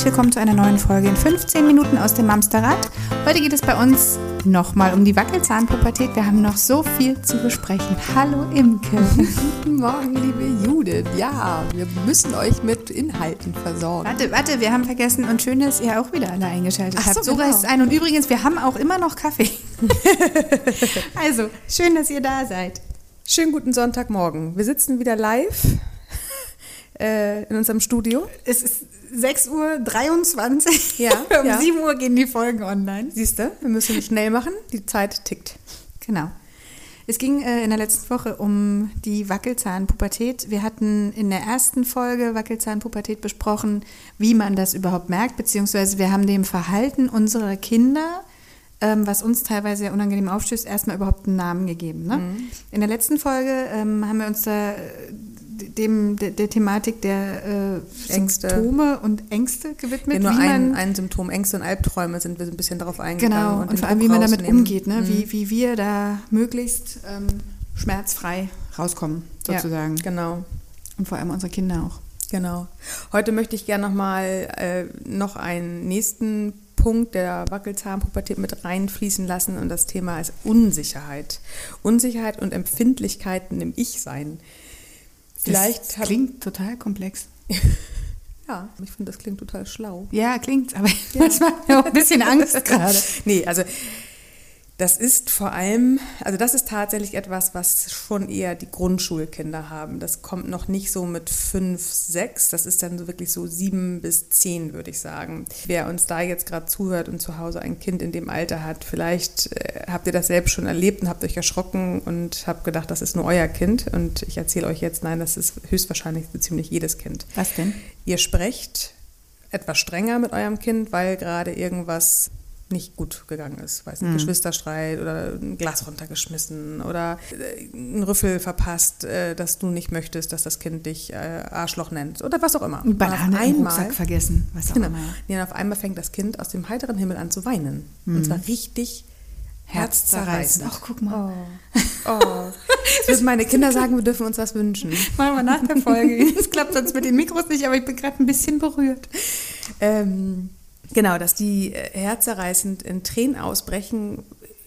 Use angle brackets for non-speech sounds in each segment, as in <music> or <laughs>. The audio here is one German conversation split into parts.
Herzlich willkommen zu einer neuen Folge in 15 Minuten aus dem Mamsterrad. Heute geht es bei uns nochmal um die Wackelzahnpubertät. Wir haben noch so viel zu besprechen. Hallo Imke. <laughs> Guten Morgen, liebe Judith. Ja, wir müssen euch mit Inhalten versorgen. Warte, warte, wir haben vergessen und schön, dass ihr auch wieder alle eingeschaltet Ach habt. so, So genau. ein. Und übrigens, wir haben auch immer noch Kaffee. <laughs> also, schön, dass ihr da seid. Schönen guten Sonntagmorgen. Wir sitzen wieder live äh, in unserem Studio. Es ist 6.23 Uhr. Ja, <laughs> um ja. 7 Uhr gehen die Folgen online. Siehst du, wir müssen schnell machen. Die Zeit tickt. Genau. Es ging äh, in der letzten Woche um die Wackelzahnpubertät. Wir hatten in der ersten Folge Wackelzahnpubertät besprochen, wie man das überhaupt merkt, beziehungsweise wir haben dem Verhalten unserer Kinder, ähm, was uns teilweise sehr unangenehm aufstößt, erstmal überhaupt einen Namen gegeben. Ne? In der letzten Folge ähm, haben wir uns da äh, dem, der, der Thematik der äh, Ängste. Symptome und Ängste gewidmet. Ja, nur ein, ein Symptom, Ängste und Albträume sind wir so ein bisschen darauf eingegangen. Genau, und, den vor allem, wie man damit umgeht, ne? wie, wie wir da möglichst ähm, schmerzfrei rauskommen, sozusagen. Ja, genau. Und vor allem unsere Kinder auch. Genau. Heute möchte ich gerne nochmal äh, noch einen nächsten Punkt der Wackelzahnpubertät mit reinfließen lassen und das Thema ist Unsicherheit. Unsicherheit und Empfindlichkeiten im Ich-Sein. Vielleicht das klingt total komplex. <laughs> Ja, ich finde, das klingt total schlau. Ja, klingt, aber <laughs> macht mir auch ein bisschen Angst gerade. Nee, also das ist vor allem, also das ist tatsächlich etwas, was schon eher die Grundschulkinder haben. Das kommt noch nicht so mit fünf, sechs, das ist dann so wirklich so sieben bis zehn, würde ich sagen. Wer uns da jetzt gerade zuhört und zu Hause ein Kind in dem Alter hat, vielleicht äh, habt ihr das selbst schon erlebt und habt euch erschrocken und habt gedacht, das ist nur euer Kind. Und ich erzähle euch jetzt, nein, das ist höchstwahrscheinlich so ziemlich jedes Kind. Was denn? Ihr sprecht etwas strenger mit eurem Kind, weil gerade irgendwas nicht gut gegangen ist. Weiß nicht, Geschwisterstreit oder ein Glas runtergeschmissen oder äh, ein Rüffel verpasst, äh, dass du nicht möchtest, dass das Kind dich äh, Arschloch nennt oder was auch immer. Eine Banane auf im einmal, Rucksack vergessen. Was auch genau, immer. ja, auf einmal fängt das Kind aus dem heiteren Himmel an zu weinen. Und zwar richtig herzzerreißend. Ach, guck mal. Oh. Jetzt würden meine Kinder sagen, wir dürfen uns was wünschen. Machen wir nach der Folge. <laughs> Es klappt sonst mit den Mikros nicht, aber ich bin gerade ein bisschen berührt. Ähm, genau, dass die äh, herzerreißend in Tränen ausbrechen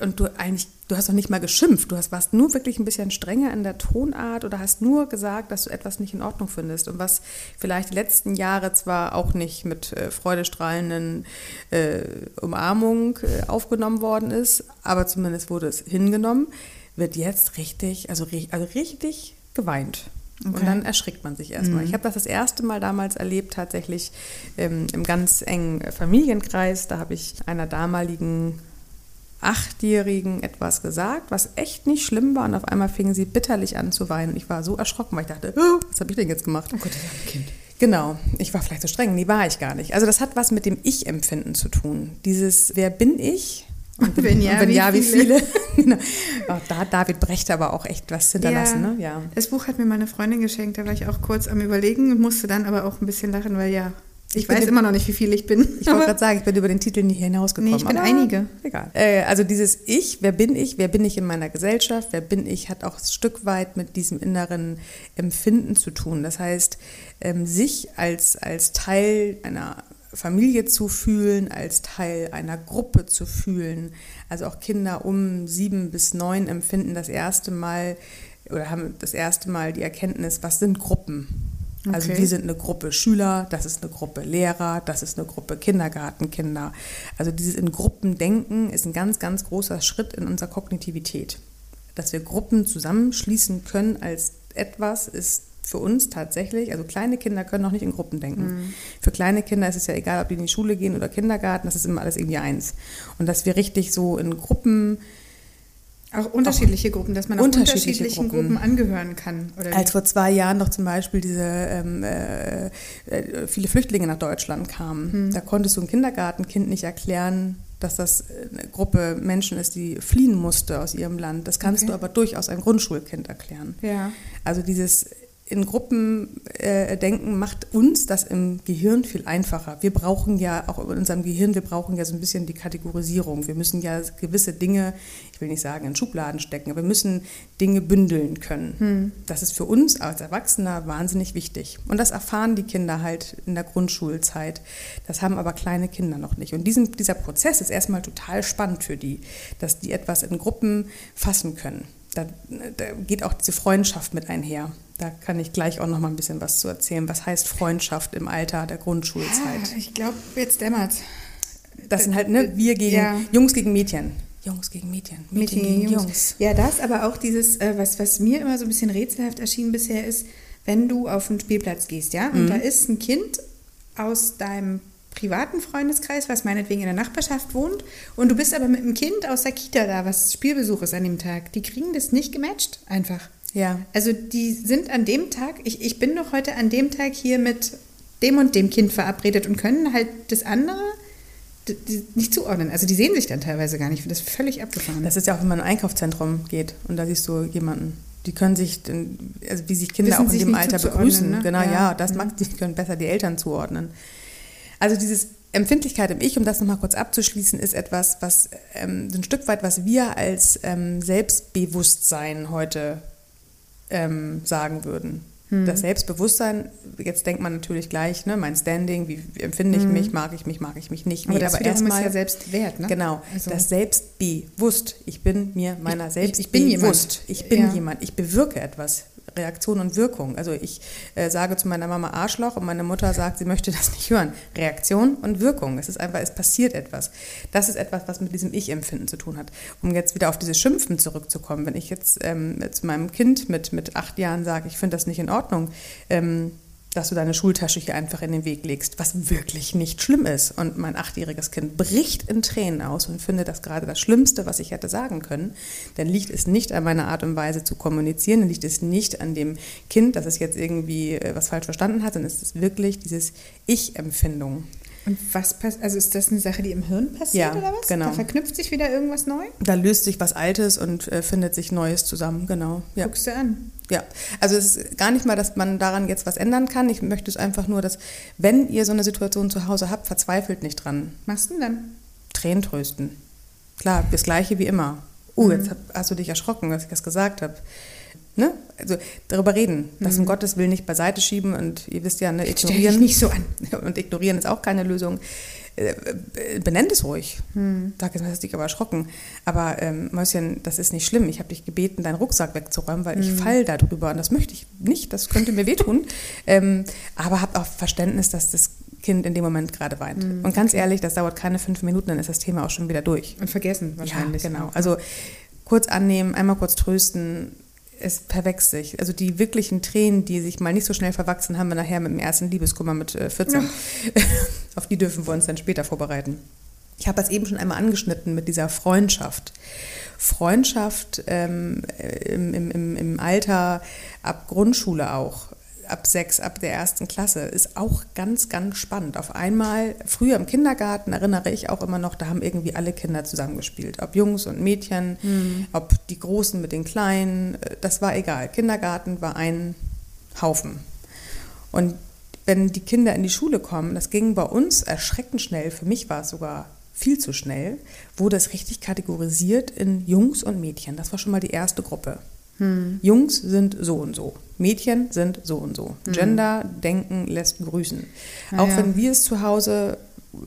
und du eigentlich, du hast doch nicht mal geschimpft, du hast, warst nur wirklich ein bisschen strenger in der Tonart oder hast nur gesagt, dass du etwas nicht in Ordnung findest und was vielleicht die letzten Jahre zwar auch nicht mit äh, freudestrahlenden äh, Umarmung äh, aufgenommen worden ist, aber zumindest wurde es hingenommen, wird jetzt richtig, also, also richtig geweint. Und Okay. dann erschrickt man sich erstmal. Ich habe das das erste Mal damals erlebt, tatsächlich ähm, im ganz engen Familienkreis. Da habe ich einer damaligen Achtjährigen etwas gesagt, was echt nicht schlimm war. Und auf einmal fing sie bitterlich an zu weinen. Ich war so erschrocken, weil ich dachte, oh, was habe ich denn jetzt gemacht? Oh Gott, das arme Kind. Genau, ich war vielleicht so streng. Nee, war ich gar nicht. Also das hat was mit dem Ich-Empfinden zu tun. Dieses, wer bin ich? Und Wenn ja, und wenn wie ja, wie viele? viele? <laughs> genau. Auch da hat David Brecht aber auch echt was hinterlassen. Ne? ja. Das Buch hat mir meine Freundin geschenkt, da war ich auch kurz am Überlegen und musste dann aber auch ein bisschen lachen, weil ja, ich, Ich weiß im- immer noch nicht, wie viel ich bin. Ich wollte gerade sagen, ich bin über den Titel nicht hinausgekommen. Nee, ich bin einige. Egal. Äh, also dieses Ich, wer bin ich? Wer bin ich in meiner Gesellschaft? Wer bin ich? Hat auch ein Stück weit mit diesem inneren Empfinden zu tun. Das heißt, ähm, sich als, als Teil einer Familie zu fühlen, als Teil einer Gruppe zu fühlen. Also auch Kinder um sieben bis neun empfinden das erste Mal oder haben das erste Mal die Erkenntnis, was sind Gruppen? Also Okay. wir sind eine Gruppe Schüler, das ist eine Gruppe Lehrer, das ist eine Gruppe Kindergartenkinder. Also dieses in Gruppen denken ist ein ganz, ganz großer Schritt in unserer Kognitivität. Dass wir Gruppen zusammenschließen können als etwas ist für uns tatsächlich, also kleine Kinder können noch nicht in Gruppen denken. Für kleine Kinder ist es ja egal, ob die in die Schule gehen oder Kindergarten, das ist immer alles irgendwie eins. Und dass wir richtig so in Gruppen Auch unterschiedliche Gruppen, dass man auch unterschiedliche unterschiedlichen Gruppen. Gruppen, angehören kann. Als vor zwei Jahren noch zum Beispiel diese ähm, äh, äh, viele Flüchtlinge nach Deutschland kamen, da konntest du ein Kindergartenkind nicht erklären, dass das eine Gruppe Menschen ist, die fliehen musste aus ihrem Land. Das kannst Okay. du aber durchaus einem Grundschulkind erklären. ja. Also dieses in Gruppen äh, denken macht uns das im Gehirn viel einfacher. Wir brauchen ja auch in unserem Gehirn, wir brauchen ja so ein bisschen die Kategorisierung. Wir müssen ja gewisse Dinge, ich will nicht sagen in Schubladen stecken, aber wir müssen Dinge bündeln können. Hm. Das ist für uns als Erwachsener wahnsinnig wichtig. Und das erfahren die Kinder halt in der Grundschulzeit. Das haben aber kleine Kinder noch nicht. Und diesen, dieser Prozess ist erstmal total spannend für die, dass die etwas in Gruppen fassen können. Da, da, geht auch diese Freundschaft mit einher. Da kann ich gleich auch noch mal ein bisschen was zu erzählen. Was heißt Freundschaft im Alter der Grundschulzeit? Ah, ich glaube, jetzt dämmert's. Das sind halt, ne, wir gegen ja. Jungs gegen Mädchen. Jungs gegen Mädchen. Mädchen, Mädchen gegen Jungs. Jungs. Ja, das, aber auch dieses, äh, was, was mir immer so ein bisschen rätselhaft erschien bisher ist, wenn du auf den Spielplatz gehst, ja, und mhm. da ist ein Kind aus deinem privaten Freundeskreis, was meinetwegen in der Nachbarschaft wohnt, und du bist aber mit einem Kind aus der Kita da, was Spielbesuch ist an dem Tag. Die kriegen das nicht gematcht, einfach. Ja. Also die sind an dem Tag, ich, ich bin doch heute an dem Tag hier mit dem und dem Kind verabredet und können halt das andere nicht zuordnen. Also die sehen sich dann teilweise gar nicht. Das ist völlig abgefahren. Das ist ja auch, wenn man in ein Einkaufszentrum geht und da siehst du jemanden. Die können sich, also wie sich Kinder Wissen auch in dem Alter begrüßen. Ne? Genau, ja, ja das mhm. mag, die können besser die Eltern zuordnen. Also dieses Empfindlichkeit im Ich, um das nochmal kurz abzuschließen, ist etwas, was ähm, ein Stück weit, was wir als ähm, Selbstbewusstsein heute ähm, sagen würden. Hm. Das Selbstbewusstsein, jetzt denkt man natürlich gleich, ne, mein Standing, wie, wie empfinde ich hm. mich, mag ich mich, mag ich mich nicht. Nee, aber das aber erstmal ist ja Selbstwert, ne? Genau, also. das Selbstbewusst. Ich bin mir meiner ich, selbst ich, ich bin bewusst. Jemand. Ich bin ja. jemand, ich bewirke etwas. Reaktion und Wirkung. Also ich äh, sage zu meiner Mama Arschloch und meine Mutter sagt, sie möchte das nicht hören. Reaktion und Wirkung. Es ist einfach, es passiert etwas. Das ist etwas, was mit diesem Ich-Empfinden zu tun hat. Um jetzt wieder auf dieses Schimpfen zurückzukommen, wenn ich jetzt ähm, zu meinem Kind mit, mit acht Jahren sage, ich finde das nicht in Ordnung, ähm, dass du deine Schultasche hier einfach in den Weg legst, was wirklich nicht schlimm ist. Und mein achtjähriges Kind bricht in Tränen aus und findet das gerade das Schlimmste, was ich hätte sagen können. Dann liegt es nicht an meiner Art und Weise zu kommunizieren, dann liegt es nicht an dem Kind, dass es jetzt irgendwie äh, was falsch verstanden hat, sondern es ist wirklich dieses Ich-Empfindung. Und was passiert, also ist das eine Sache, die im Hirn passiert ja, oder was? genau. Da verknüpft sich wieder irgendwas neu? Da löst sich was Altes und äh, findet sich Neues zusammen, genau. Ja. Guckst du an. Ja, also es ist gar nicht mal, dass man daran jetzt was ändern kann. Ich möchte es einfach nur, dass, wenn ihr so eine Situation zu Hause habt, verzweifelt nicht dran. Machst du denn dann? Tränen trösten. Klar, das Gleiche wie immer. Oh, mhm. jetzt hast du dich erschrocken, als ich das gesagt habe. Ne? Also darüber reden, das mhm. um Gottes Willen nicht beiseite schieben und ihr wisst ja, ne, ignorieren. nicht so an. <laughs> Und ignorieren ist auch keine Lösung. Äh, äh, benennt es ruhig. Hm. Sag jetzt, hast dich aber erschrocken. Aber ähm, Mäuschen, das ist nicht schlimm. Ich habe dich gebeten, deinen Rucksack wegzuräumen, weil hm. ich fall da drüber und das möchte ich nicht. Das könnte mir wehtun. <laughs> ähm, aber hab auch Verständnis, dass das Kind in dem Moment gerade weint. Hm. Und ganz ehrlich, das dauert keine fünf Minuten, dann ist das Thema auch schon wieder durch. Und vergessen wahrscheinlich. Ja, genau. Also kurz annehmen, einmal kurz trösten, es verwechselt sich. Also die wirklichen Tränen, die sich mal nicht so schnell verwachsen, haben wir nachher mit dem ersten Liebeskummer mit 14. Ja. <laughs> Auf die dürfen wir uns dann später vorbereiten. Ich habe das eben schon einmal angeschnitten mit dieser Freundschaft. Freundschaft ähm, im, im, im Alter ab Grundschule auch ab sechs, ab der ersten Klasse, ist auch ganz, ganz spannend. Auf einmal, früher im Kindergarten erinnere ich auch immer noch, da haben irgendwie alle Kinder zusammengespielt. Ob Jungs und Mädchen, mhm. ob die Großen mit den Kleinen, äh, das war egal. Kindergarten war ein Haufen. Und wenn die Kinder in die Schule kommen, das ging bei uns erschreckend schnell, für mich war es sogar viel zu schnell, wurde es richtig kategorisiert in Jungs und Mädchen. Das war schon mal die erste Gruppe. Hm. Jungs sind so und so, Mädchen sind so und so. Hm. Gender denken lässt grüßen. Ah, Auch ja. wenn wir es zu Hause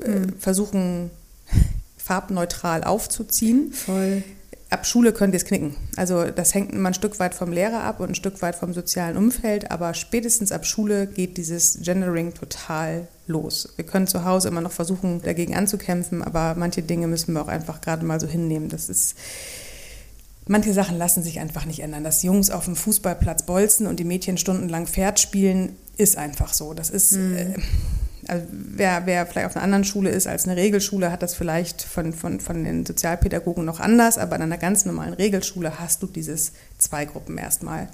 äh, hm. versuchen, <laughs> farbneutral aufzuziehen. Voll. Ab Schule könnt ihr es knicken. Also das hängt immer ein Stück weit vom Lehrer ab und ein Stück weit vom sozialen Umfeld, aber spätestens ab Schule geht dieses Gendering total los. Wir können zu Hause immer noch versuchen, dagegen anzukämpfen, aber manche Dinge müssen wir auch einfach gerade mal so hinnehmen. Das ist Manche Sachen lassen sich einfach nicht ändern. Dass Jungs auf dem Fußballplatz bolzen und die Mädchen stundenlang Pferd spielen, ist einfach so. Das ist, mhm. äh, also wer, wer vielleicht auf einer anderen Schule ist als eine Regelschule, hat das vielleicht von, von, von den Sozialpädagogen noch anders, aber in einer ganz normalen Regelschule hast du dieses zwei Gruppen erstmal.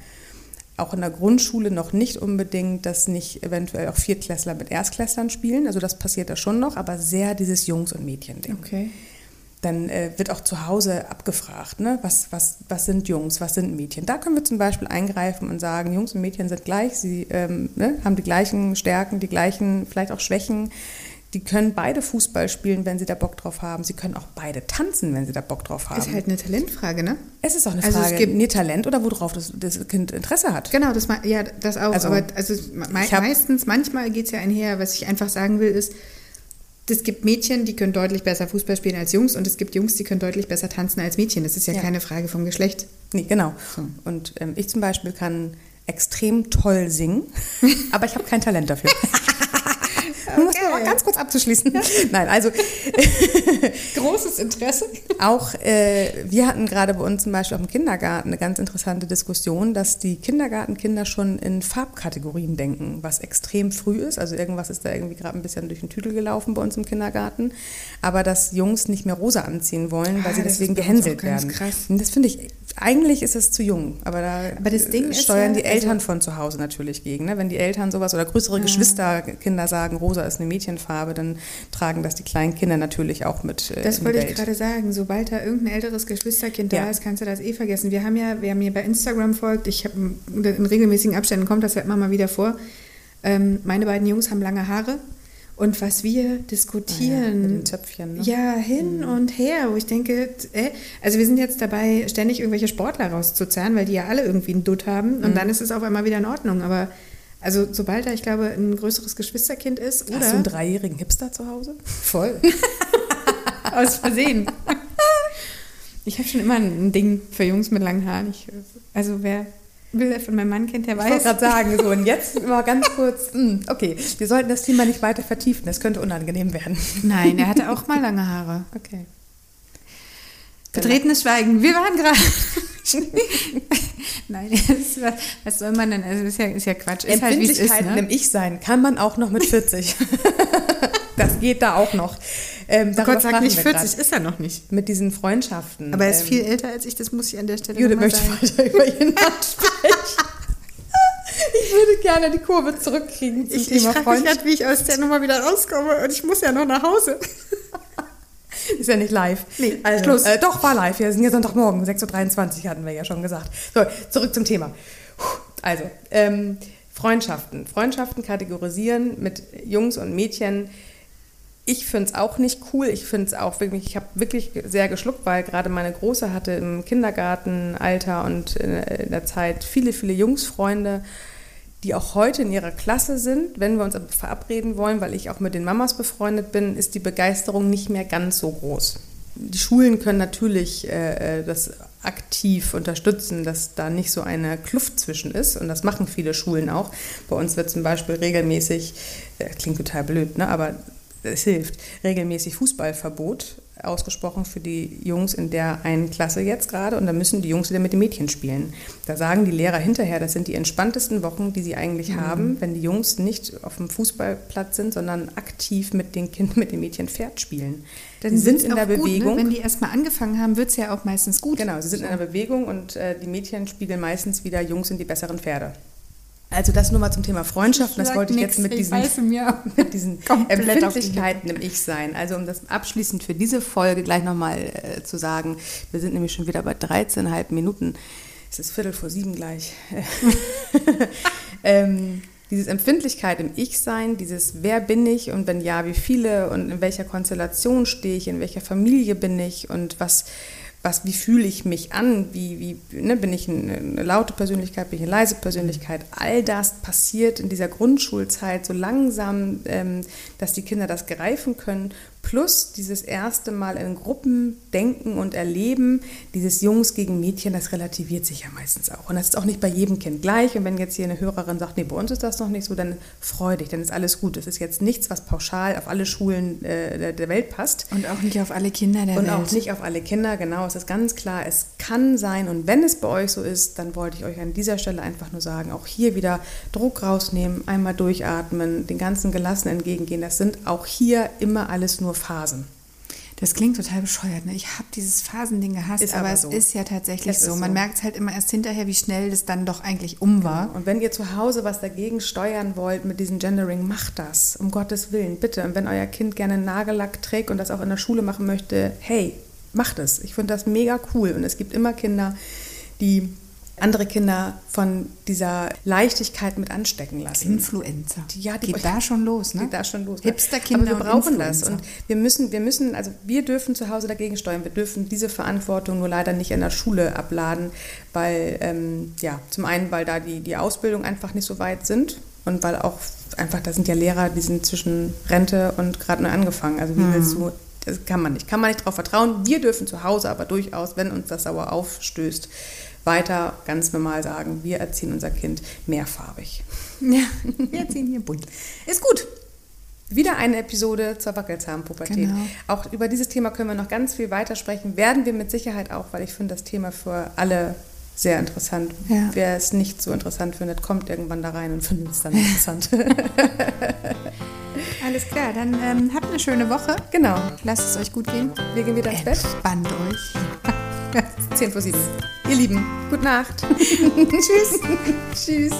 Auch in der Grundschule noch nicht unbedingt, dass nicht eventuell auch Viertklässler mit Erstklässlern spielen. Also das passiert da schon noch, aber sehr dieses Jungs- und Mädchen-Ding. Okay. Dann äh, wird auch zu Hause abgefragt, ne? was, was, was sind Jungs, was sind Mädchen. Da können wir zum Beispiel eingreifen und sagen, Jungs und Mädchen sind gleich, sie ähm, ne? haben die gleichen Stärken, die gleichen vielleicht auch Schwächen. Die können beide Fußball spielen, wenn sie da Bock drauf haben. Sie können auch beide tanzen, wenn sie da Bock drauf haben. Ist halt eine Talentfrage, ne? Es ist auch eine Also es Frage, gibt- nee, Talent oder worauf das, das Kind Interesse hat. Genau, das, ja, das auch. Also, aber also me hab- meistens, manchmal geht es ja einher. Was ich einfach sagen will, ist, es gibt Mädchen, die können deutlich besser Fußball spielen als Jungs und es gibt Jungs, die können deutlich besser tanzen als Mädchen. Das ist ja, Ja. keine Frage vom Geschlecht. Nee, genau. So. Und ähm, ich zum Beispiel kann extrem toll singen, <laughs> aber ich habe kein Talent dafür. <laughs> <laughs> Um das mal ganz kurz abzuschließen. Nein, also <laughs> Großes Interesse. auch äh, wir hatten gerade bei uns zum Beispiel auch im Kindergarten eine ganz interessante Diskussion, dass die Kindergartenkinder schon in Farbkategorien denken, was extrem früh ist. Also irgendwas ist da irgendwie gerade ein bisschen durch den Tüdel gelaufen bei uns im Kindergarten. Aber dass Jungs nicht mehr rosa anziehen wollen, weil Ah, sie das deswegen gehänselt werden. krass. Und das finde ich, eigentlich ist es zu jung. Aber da Aber das Ding ist steuern ja, die Eltern also- von zu Hause natürlich gegen. Ne? Wenn die Eltern sowas oder größere Geschwisterkinder sagen, rosa ist eine Mädchenfarbe, dann tragen das die kleinen Kinder natürlich auch mit äh, Das wollte ich gerade sagen. Sobald da irgendein älteres Geschwisterkind Ja. da ist, kannst du das eh vergessen. Wir haben ja, wer mir bei Instagram folgt, ich habe in regelmäßigen Abständen kommt das ja immer mal wieder vor. Ähm, meine beiden Jungs haben lange Haare. Und was wir Ja, mit diskutieren, den Zöpfchen, ne? ja, hin und her, wo ich denke, äh, also wir sind jetzt dabei, ständig irgendwelche Sportler rauszuzerren, weil die ja alle irgendwie einen Dutt haben und Mhm. dann ist es auf einmal wieder in Ordnung. Aber also sobald da, ich glaube, ein größeres Geschwisterkind ist, oder Hast du einen dreijährigen Hipster zu Hause? Voll. <laughs> Aus Versehen. Ich habe schon immer ein Ding für Jungs mit langen Haaren. Ich, also wer Bilder von meinem Mann kennt, der Ich wollte weiß. gerade sagen, so und jetzt <laughs> mal ganz kurz, hm, okay, wir sollten das Thema nicht weiter vertiefen, das könnte unangenehm werden. Nein, er hatte auch <laughs> mal lange Haare. Okay. Betretenes Schweigen. Wir waren gerade. Nein, <laughs> das war, was soll man denn? Also ist ja, ist ja Quatsch. Ist halt wie es ist. Empfindlichkeiten Ne? im Ich-Sein kann man auch noch mit 40. <laughs> das geht da auch noch. Ähm, Oh Gott, sag sprachen nicht wir 40, grad. ist er noch nicht. Mit diesen Freundschaften. Aber er ist ähm, viel älter als ich, das muss ich an der Stelle Judith noch mal möchte sagen. weiter über ihren Mann sprechen. <laughs> Ich würde gerne die Kurve zurückkriegen zum Ich, ich Thema frage mich gerade, wie ich aus der Nummer wieder rauskomme und ich muss ja noch nach Hause. Ist ja nicht live. Nee, also, Schluss. Äh, doch, war live. Wir sind ja Sonntagmorgen, 6.23 Uhr hatten wir ja schon gesagt. So, zurück zum Thema. Also, ähm, Freundschaften. Freundschaften kategorisieren mit Jungs und Mädchen. Ich finde es auch nicht cool. Ich finde es auch wirklich, ich habe wirklich sehr geschluckt, weil gerade meine Große hatte im Kindergartenalter und äh, in der Zeit viele, viele Jungsfreunde, die auch heute in ihrer Klasse sind. Wenn wir uns aber verabreden wollen, weil ich auch mit den Mamas befreundet bin, ist die Begeisterung nicht mehr ganz so groß. Die Schulen können natürlich äh, äh, das aktiv unterstützen, dass da nicht so eine Kluft zwischen ist. Und das machen viele Schulen auch. Bei uns wird zum Beispiel regelmäßig, äh, klingt total blöd, ne? aber es hilft, regelmäßig Fußballverbot ausgesprochen für die Jungs in der einen Klasse jetzt gerade und da müssen die Jungs wieder mit den Mädchen spielen. Da sagen die Lehrer hinterher, das sind die entspanntesten Wochen, die sie eigentlich Mhm. haben, wenn die Jungs nicht auf dem Fußballplatz sind, sondern aktiv mit den Kindern, mit den Mädchen Pferd spielen. Dann die sind in der gut, Bewegung. Ne? Wenn die erstmal angefangen haben, wird es ja auch meistens gut. Genau, sie sind in einer Bewegung und äh, die Mädchen spiegeln meistens wieder, Jungs sind die besseren Pferde. Also das nur mal zum Thema Freundschaften, das wollte ich nix, jetzt mit ich diesen, <laughs> mit diesen <laughs> Empfindlichkeiten im Ich-Sein. Also um das abschließend für diese Folge gleich nochmal äh, zu sagen, wir sind nämlich schon wieder bei 13,5 Minuten. Es ist Viertel vor sieben gleich. <laughs> ähm, dieses Empfindlichkeit im Ich-Sein, dieses Wer bin ich und wenn ja, wie viele und in welcher Konstellation stehe ich, in welcher Familie bin ich und was, was, wie fühle ich mich an, wie, wie ne, bin ich eine, eine laute Persönlichkeit, bin ich eine leise Persönlichkeit, all das passiert in dieser Grundschulzeit so langsam, ähm, dass die Kinder das greifen können, plus dieses erste Mal in Gruppen denken und erleben, dieses Jungs gegen Mädchen, das relativiert sich ja meistens auch. Und das ist auch nicht bei jedem Kind gleich. Und wenn jetzt hier eine Hörerin sagt, nee, bei uns ist das noch nicht so, dann freu dich, dann ist alles gut. Das ist jetzt nichts, was pauschal auf alle Schulen äh, der, Welt passt. Und auch nicht auf alle Kinder der Und Welt. auch nicht auf alle Kinder, genau, es ist ganz klar, es kann sein und wenn es bei euch so ist, dann wollte ich euch an dieser Stelle einfach nur sagen, auch hier wieder Druck rausnehmen, einmal durchatmen, den ganzen gelassen entgegengehen, das sind auch hier immer alles nur Phasen. Das klingt total bescheuert. Ne? Ich habe dieses Phasending gehasst, Ist aber, aber es so. ist ja tatsächlich Es so. ist Man so. merkt es halt immer erst hinterher, wie schnell das dann doch eigentlich um war. Und wenn ihr zu Hause was dagegen steuern wollt mit diesem Gendering, macht das, um Gottes Willen, bitte. Und wenn euer Kind gerne Nagellack trägt und das auch in der Schule machen möchte, hey, macht es. Ich finde das mega cool. Und es gibt immer Kinder, die andere Kinder von dieser Leichtigkeit mit anstecken lassen. Influencer. Die, ja, die geht da schon los, ne? Geht da schon los. Hipsterkinder Aber wir brauchen das und wir müssen, wir müssen, also wir dürfen zu Hause dagegen steuern. Wir dürfen diese Verantwortung nur leider nicht in der Schule abladen, weil ähm, ja zum einen, weil da die die Ausbildung einfach nicht so weit sind und weil auch einfach da sind ja Lehrer, die sind zwischen Rente und gerade neu angefangen. Also wie mhm. willst du das kann man nicht. Kann man nicht darauf vertrauen. Wir dürfen zu Hause aber durchaus, wenn uns das sauer aufstößt, weiter ganz normal sagen, wir erziehen unser Kind mehrfarbig. Ja, <laughs> wir erziehen hier bunt. Ist gut. Wieder eine Episode zur Wackelzahnpubertät. Genau. Auch über dieses Thema können wir noch ganz viel weitersprechen. Werden wir mit Sicherheit auch, weil ich finde das Thema für alle sehr interessant. Ja. Wer es nicht so interessant findet, kommt irgendwann da rein und findet es dann interessant. <laughs> Alles klar, dann ähm, habt eine schöne Woche. Genau. Lasst es euch gut gehen. Wir gehen wieder ins Bett. Entspannt euch. 10 vor 7. Ihr Lieben, gute Nacht. <laughs> Tschüss. <laughs> Tschüss.